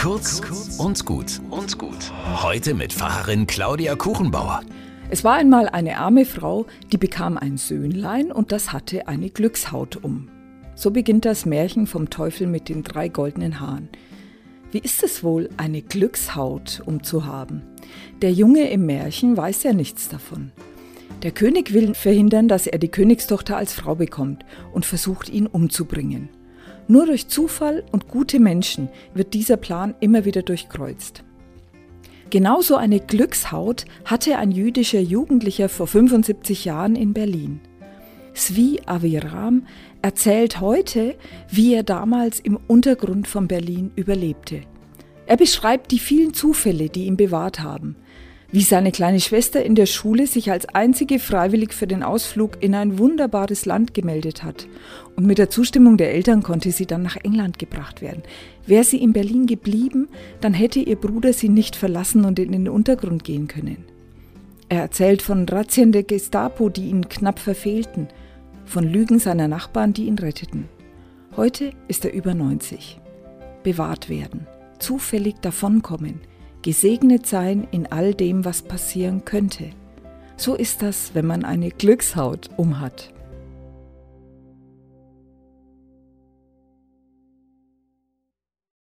Kurz und gut und gut. Heute mit Pfarrerin Claudia Kuchenbauer. Es war einmal eine arme Frau, die bekam ein Söhnlein und das hatte eine Glückshaut um. So beginnt das Märchen vom Teufel mit den drei goldenen Haaren. Wie ist es wohl, eine Glückshaut umzuhaben? Der Junge im Märchen weiß ja nichts davon. Der König will verhindern, dass er die Königstochter als Frau bekommt und versucht ihn umzubringen. Nur durch Zufall und gute Menschen wird dieser Plan immer wieder durchkreuzt. Genauso eine Glückshaut hatte ein jüdischer Jugendlicher vor 75 Jahren in Berlin. Svi Aviram erzählt heute, wie er damals im Untergrund von Berlin überlebte. Er beschreibt die vielen Zufälle, die ihn bewahrt haben wie seine kleine Schwester in der Schule sich als einzige freiwillig für den Ausflug in ein wunderbares Land gemeldet hat. Und mit der Zustimmung der Eltern konnte sie dann nach England gebracht werden. Wäre sie in Berlin geblieben, dann hätte ihr Bruder sie nicht verlassen und in den Untergrund gehen können. Er erzählt von Razzien der Gestapo, die ihn knapp verfehlten, von Lügen seiner Nachbarn, die ihn retteten. Heute ist er über 90. Bewahrt werden, zufällig davonkommen, gesegnet sein in all dem, was passieren könnte. So ist das, wenn man eine Glückshaut umhat.